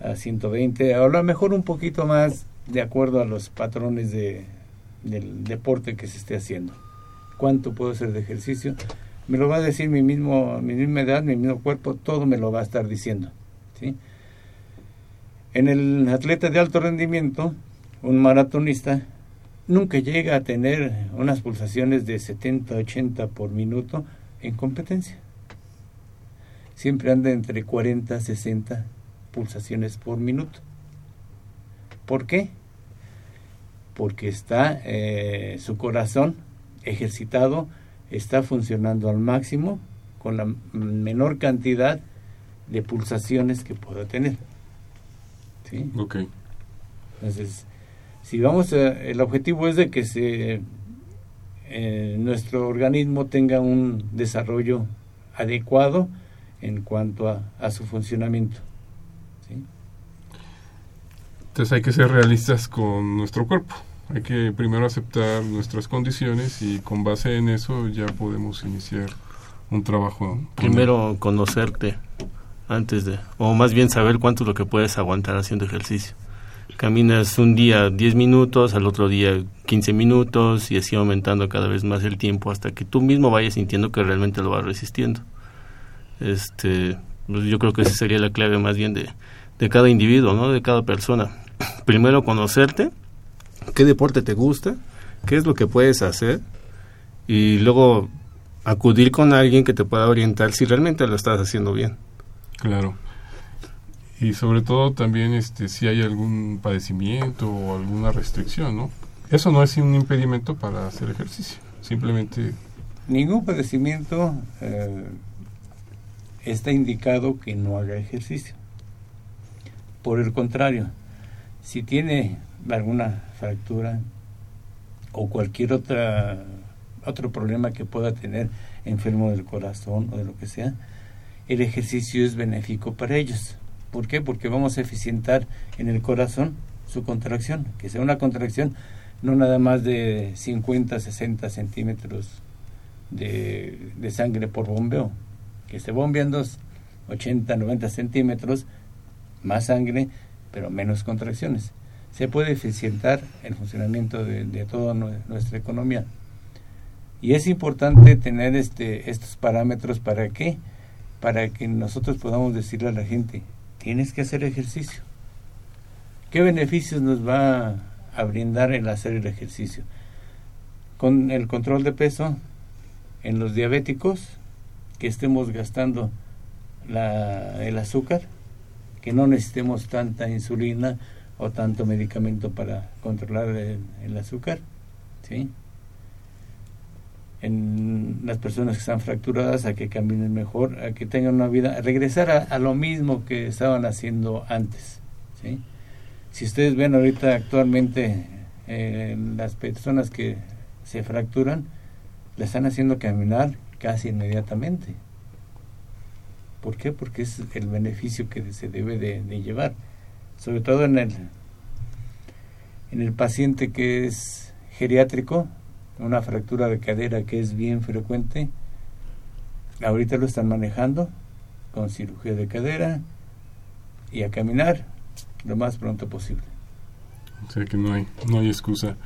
a 120, a lo mejor un poquito más de acuerdo a los patrones de, del deporte que se esté haciendo. ¿Cuánto puedo hacer de ejercicio? me lo va a decir mi mismo mi misma edad, mi mismo cuerpo, todo me lo va a estar diciendo. En el atleta de alto rendimiento, un maratonista nunca llega a tener unas pulsaciones de 70, 80 por minuto en competencia. Siempre anda entre 40, 60 pulsaciones por minuto. ¿Por qué? Porque está eh, su corazón ejercitado está funcionando al máximo con la menor cantidad de pulsaciones que pueda tener. ¿Sí? Ok. Entonces, si vamos a, el objetivo es de que se eh, nuestro organismo tenga un desarrollo adecuado en cuanto a, a su funcionamiento. ¿sí? Entonces hay que ser realistas con nuestro cuerpo. Hay que primero aceptar nuestras condiciones y con base en eso ya podemos iniciar un trabajo. Primero conocerte antes de, o más bien saber cuánto es lo que puedes aguantar haciendo ejercicio. Caminas un día 10 minutos, al otro día 15 minutos y así aumentando cada vez más el tiempo hasta que tú mismo vayas sintiendo que realmente lo vas resistiendo. Este, pues yo creo que esa sería la clave más bien de, de cada individuo, ¿no? De cada persona. Primero conocerte qué deporte te gusta, qué es lo que puedes hacer y luego acudir con alguien que te pueda orientar si realmente lo estás haciendo bien. Claro. Y sobre todo también este si hay algún padecimiento o alguna restricción, ¿no? Eso no es un impedimento para hacer ejercicio, simplemente ningún padecimiento eh, está indicado que no haga ejercicio. Por el contrario, si tiene alguna fractura o cualquier otra otro problema que pueda tener enfermo del corazón o de lo que sea, el ejercicio es benéfico para ellos. ¿Por qué? Porque vamos a eficientar en el corazón su contracción, que sea una contracción no nada más de 50, 60 centímetros de, de sangre por bombeo, que esté bombeando 80, 90 centímetros, más sangre, pero menos contracciones se puede eficientar el funcionamiento de, toda nuestra economía. Y es importante tener este, estos parámetros para qué? Para que nosotros podamos decirle a la gente, tienes que hacer ejercicio. ¿Qué beneficios nos va a brindar el hacer el ejercicio? Con el control de peso en los diabéticos, que estemos gastando el azúcar, que no necesitemos tanta insulina, o tanto medicamento para controlar el, azúcar, ¿sí? En las personas que están fracturadas, a que caminen mejor, a que tengan una vida, a regresar a, lo mismo que estaban haciendo antes, ¿sí? Si ustedes ven ahorita actualmente eh, las personas que se fracturan, le están haciendo caminar casi inmediatamente. ¿Por qué? Porque es el beneficio que se debe de llevar sobre todo en el, en el paciente que es geriátrico, una fractura de cadera que es bien frecuente. Ahorita lo están manejando con cirugía de cadera y a caminar lo más pronto posible. O sea que no hay, no hay excusa.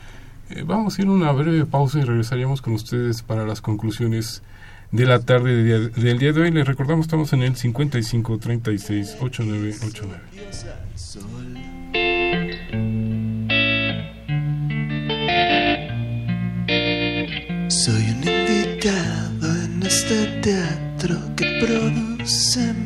Eh, vamos a ir a una breve pausa y regresaríamos con ustedes para las conclusiones de la tarde del día, del día de hoy. Les recordamos, estamos en el 55 teatro que produce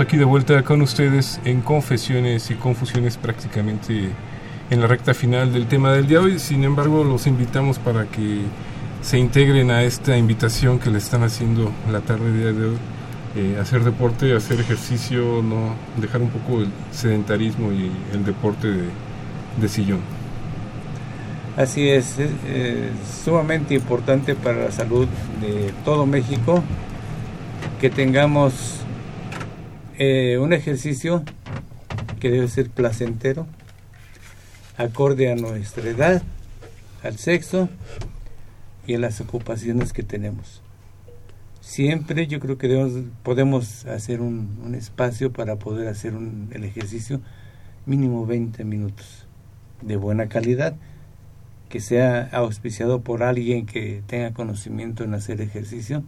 aquí de vuelta con ustedes en confesiones y confusiones prácticamente en la recta final del tema del día de hoy. Sin embargo, los invitamos para que se integren a esta invitación que le están haciendo la tarde día de hoy. Eh, hacer deporte, hacer ejercicio, no dejar un poco el sedentarismo y el deporte de, sillón. Así es, es, sumamente importante para la salud de todo México que tengamos eh, un ejercicio que debe ser placentero, acorde a nuestra edad, al sexo y a las ocupaciones que tenemos. Siempre yo creo que debemos, podemos hacer un, espacio para poder hacer el ejercicio mínimo 20 minutos de buena calidad, que sea auspiciado por alguien que tenga conocimiento en hacer ejercicio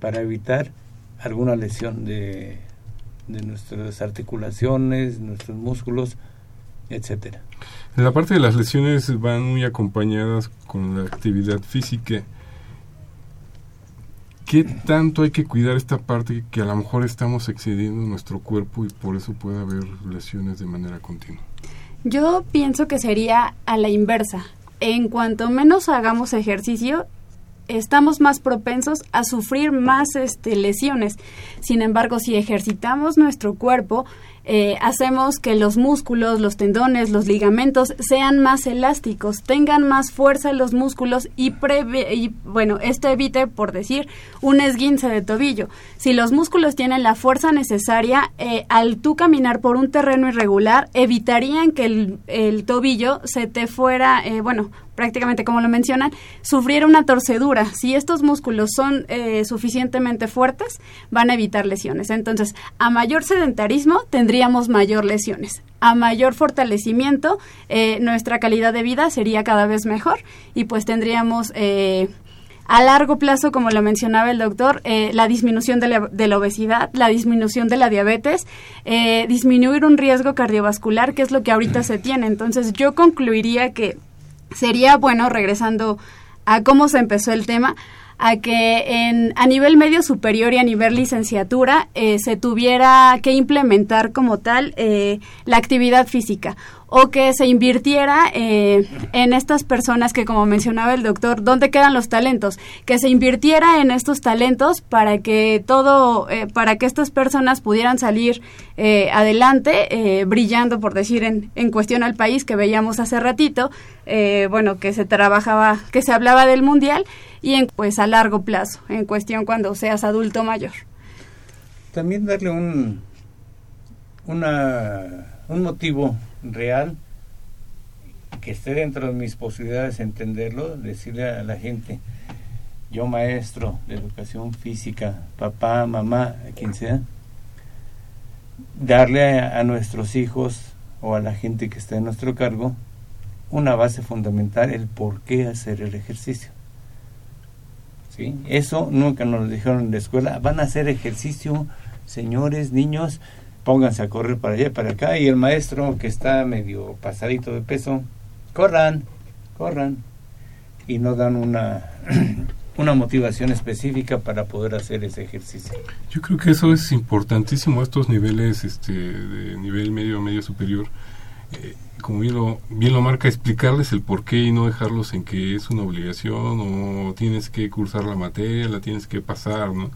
para evitar alguna lesión de de nuestras articulaciones, nuestros músculos, etcétera. En la parte de las lesiones van muy acompañadas con la actividad física. ¿Qué tanto hay que cuidar esta parte que a lo mejor estamos excediendo nuestro cuerpo y por eso puede haber lesiones de manera continua? Yo pienso que sería a la inversa. En cuanto menos hagamos ejercicio, estamos más propensos a sufrir más este, lesiones. Sin embargo, si ejercitamos nuestro cuerpo, eh, hacemos que los músculos, los tendones, los ligamentos sean más elásticos, tengan más fuerza los músculos y, y bueno, esto evite, por decir, un esguince de tobillo. Si los músculos tienen la fuerza necesaria, eh, al tú caminar por un terreno irregular, evitarían que el, el tobillo se te fuera, eh, bueno, prácticamente como lo mencionan, sufriera una torcedura. Si estos músculos son suficientemente fuertes, van a evitar lesiones. Entonces, a mayor sedentarismo tendríamos mayor lesiones. A mayor fortalecimiento, eh, nuestra calidad de vida sería cada vez mejor y pues tendríamos... Eh, a largo plazo, como lo mencionaba el doctor, la disminución de la, obesidad, la disminución de la diabetes, disminuir un riesgo cardiovascular, que es lo que ahorita se tiene. Entonces, yo concluiría que sería bueno, regresando a cómo se empezó el tema, a que en, a nivel medio superior y a nivel licenciatura eh, se tuviera que implementar como tal eh, la actividad física o que se invirtiera eh, en estas personas que, como mencionaba el doctor, ¿dónde quedan los talentos? Que se invirtiera en estos talentos para que todo, eh, para que estas personas pudieran salir eh, adelante, brillando, por decir, en, en cuestión al país que veíamos hace ratito, bueno, que se trabajaba, que se hablaba del mundial y en, pues a largo plazo, en cuestión cuando seas adulto mayor. También darle un, una, un motivo real que esté dentro de mis posibilidades entenderlo, decirle a la gente, yo maestro de educación física, papá, mamá, quien sea, darle a, nuestros hijos o a la gente que está en nuestro cargo una base fundamental, el por qué hacer el ejercicio. ¿Sí? Eso nunca nos lo dijeron en la escuela. Van a hacer ejercicio, señores, niños, pónganse a correr para allá, para acá. Y el maestro que está medio pasadito de peso, corran, corran. Y no dan una una motivación específica para poder hacer ese ejercicio. Yo creo que eso es importantísimo, estos niveles, este, de nivel medio, medio superior, eh, como bien lo, bien lo marca, explicarles el por qué y no dejarlos en que es una obligación o tienes que cursar la materia, la tienes que pasar, ¿no?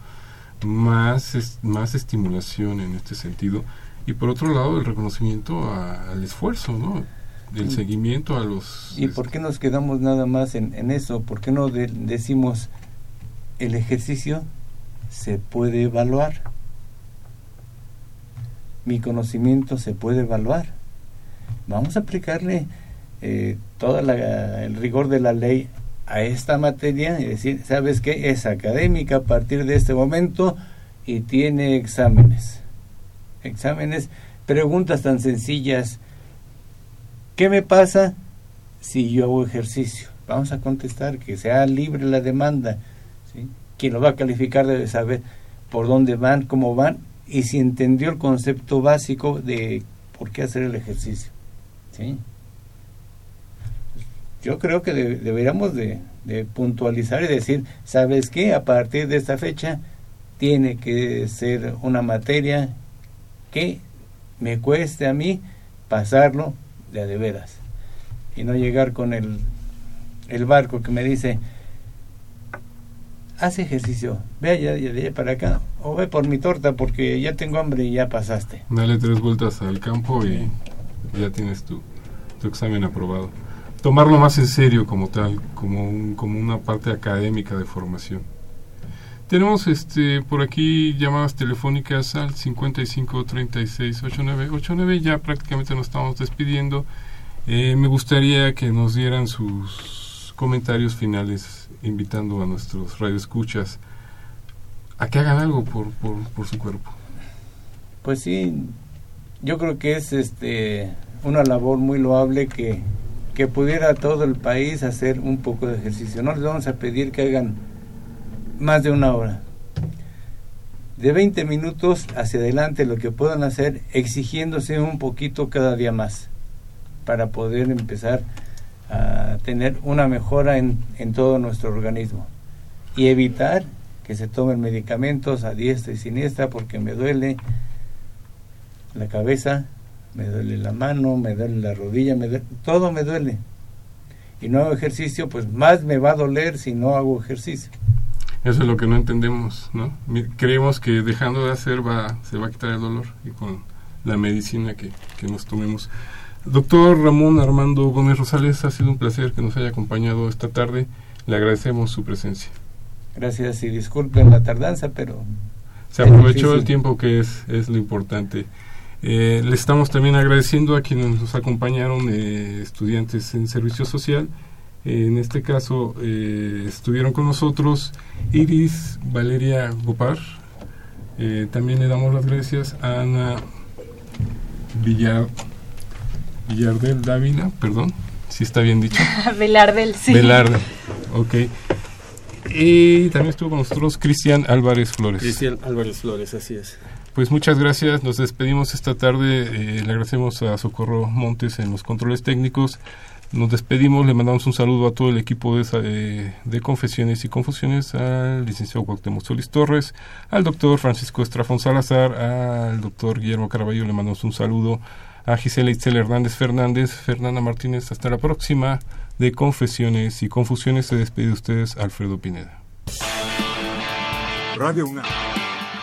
Más, más estimulación en este sentido. Y por otro lado, el reconocimiento al esfuerzo, ¿no? del seguimiento a los... ¿Y por qué nos quedamos nada más en, eso? ¿Por qué no decimos el ejercicio se puede evaluar? Mi conocimiento se puede evaluar. Vamos a aplicarle eh, todo el rigor de la ley a esta materia y decir, ¿sabes qué? Es académica a partir de este momento y tiene exámenes. Exámenes, preguntas tan sencillas ¿Qué me pasa si yo hago ejercicio? Vamos a contestar que sea libre la demanda. ¿sí? Quien lo va a calificar debe saber por dónde van, cómo van y si entendió el concepto básico de por qué hacer el ejercicio. ¿sí? Yo creo que deberíamos de, puntualizar y decir, ¿sabes qué? A partir de esta fecha tiene que ser una materia que me cueste a mí pasarlo de de veras. Y no llegar con el, el barco que me dice, haz ejercicio, ve allá, allá para acá, o ve por mi torta porque ya tengo hambre y ya pasaste. Dale tres vueltas al campo y ya tienes tu, tu examen aprobado. Tomarlo más en serio como tal, como, como una parte académica de formación. Tenemos este por aquí llamadas telefónicas al 55 36 89 89. Ya prácticamente nos estamos despidiendo. Eh, me gustaría que nos dieran sus comentarios finales, invitando a nuestros radioescuchas a que hagan algo por, por, por su cuerpo. Pues sí, yo creo que es este una labor muy loable que, que pudiera todo el país hacer un poco de ejercicio. No les vamos a pedir que hagan más de una hora. De 20 minutos hacia adelante lo que puedan hacer exigiéndose un poquito cada día más para poder empezar a tener una mejora en, en todo nuestro organismo y evitar que se tomen medicamentos a diestra y siniestra porque me duele la cabeza, me duele la mano, me duele la rodilla, me todo me duele. Y no hago ejercicio, pues más me va a doler si no hago ejercicio. Eso es lo que no entendemos, ¿no? Creemos que dejando de hacer va, se va a quitar el dolor y con la medicina que, que nos tomemos. Doctor Ramón Armando Gómez Rosales, ha sido un placer que nos haya acompañado esta tarde. Le agradecemos su presencia. Gracias y disculpen la tardanza, pero... Se aprovechó el tiempo que es, es lo importante. Eh, le estamos también agradeciendo a quienes nos acompañaron, eh, estudiantes en servicio social en este caso eh, estuvieron con nosotros Iris Valeria Gopar. Eh, también le damos las gracias a Ana Villar, Villardel Dávila, perdón, si está bien dicho. Velardel, sí. Velardel, ok. Y también estuvo con nosotros Cristian Álvarez Flores. Cristian Álvarez Flores, así es. Pues muchas gracias, nos despedimos esta tarde, eh, le agradecemos a Socorro Montes en los controles técnicos, nos despedimos, le mandamos un saludo a todo el equipo de, de Confesiones y Confusiones, al licenciado Cuauhtémoc Solís Torres, al doctor Francisco Estrafón Salazar, al doctor Guillermo Caraballo, le mandamos un saludo a Gisela Itzel Hernández Fernández, Fernanda Martínez, hasta la próxima de Confesiones y Confusiones, se despide de ustedes Alfredo Pineda. Radio UNAM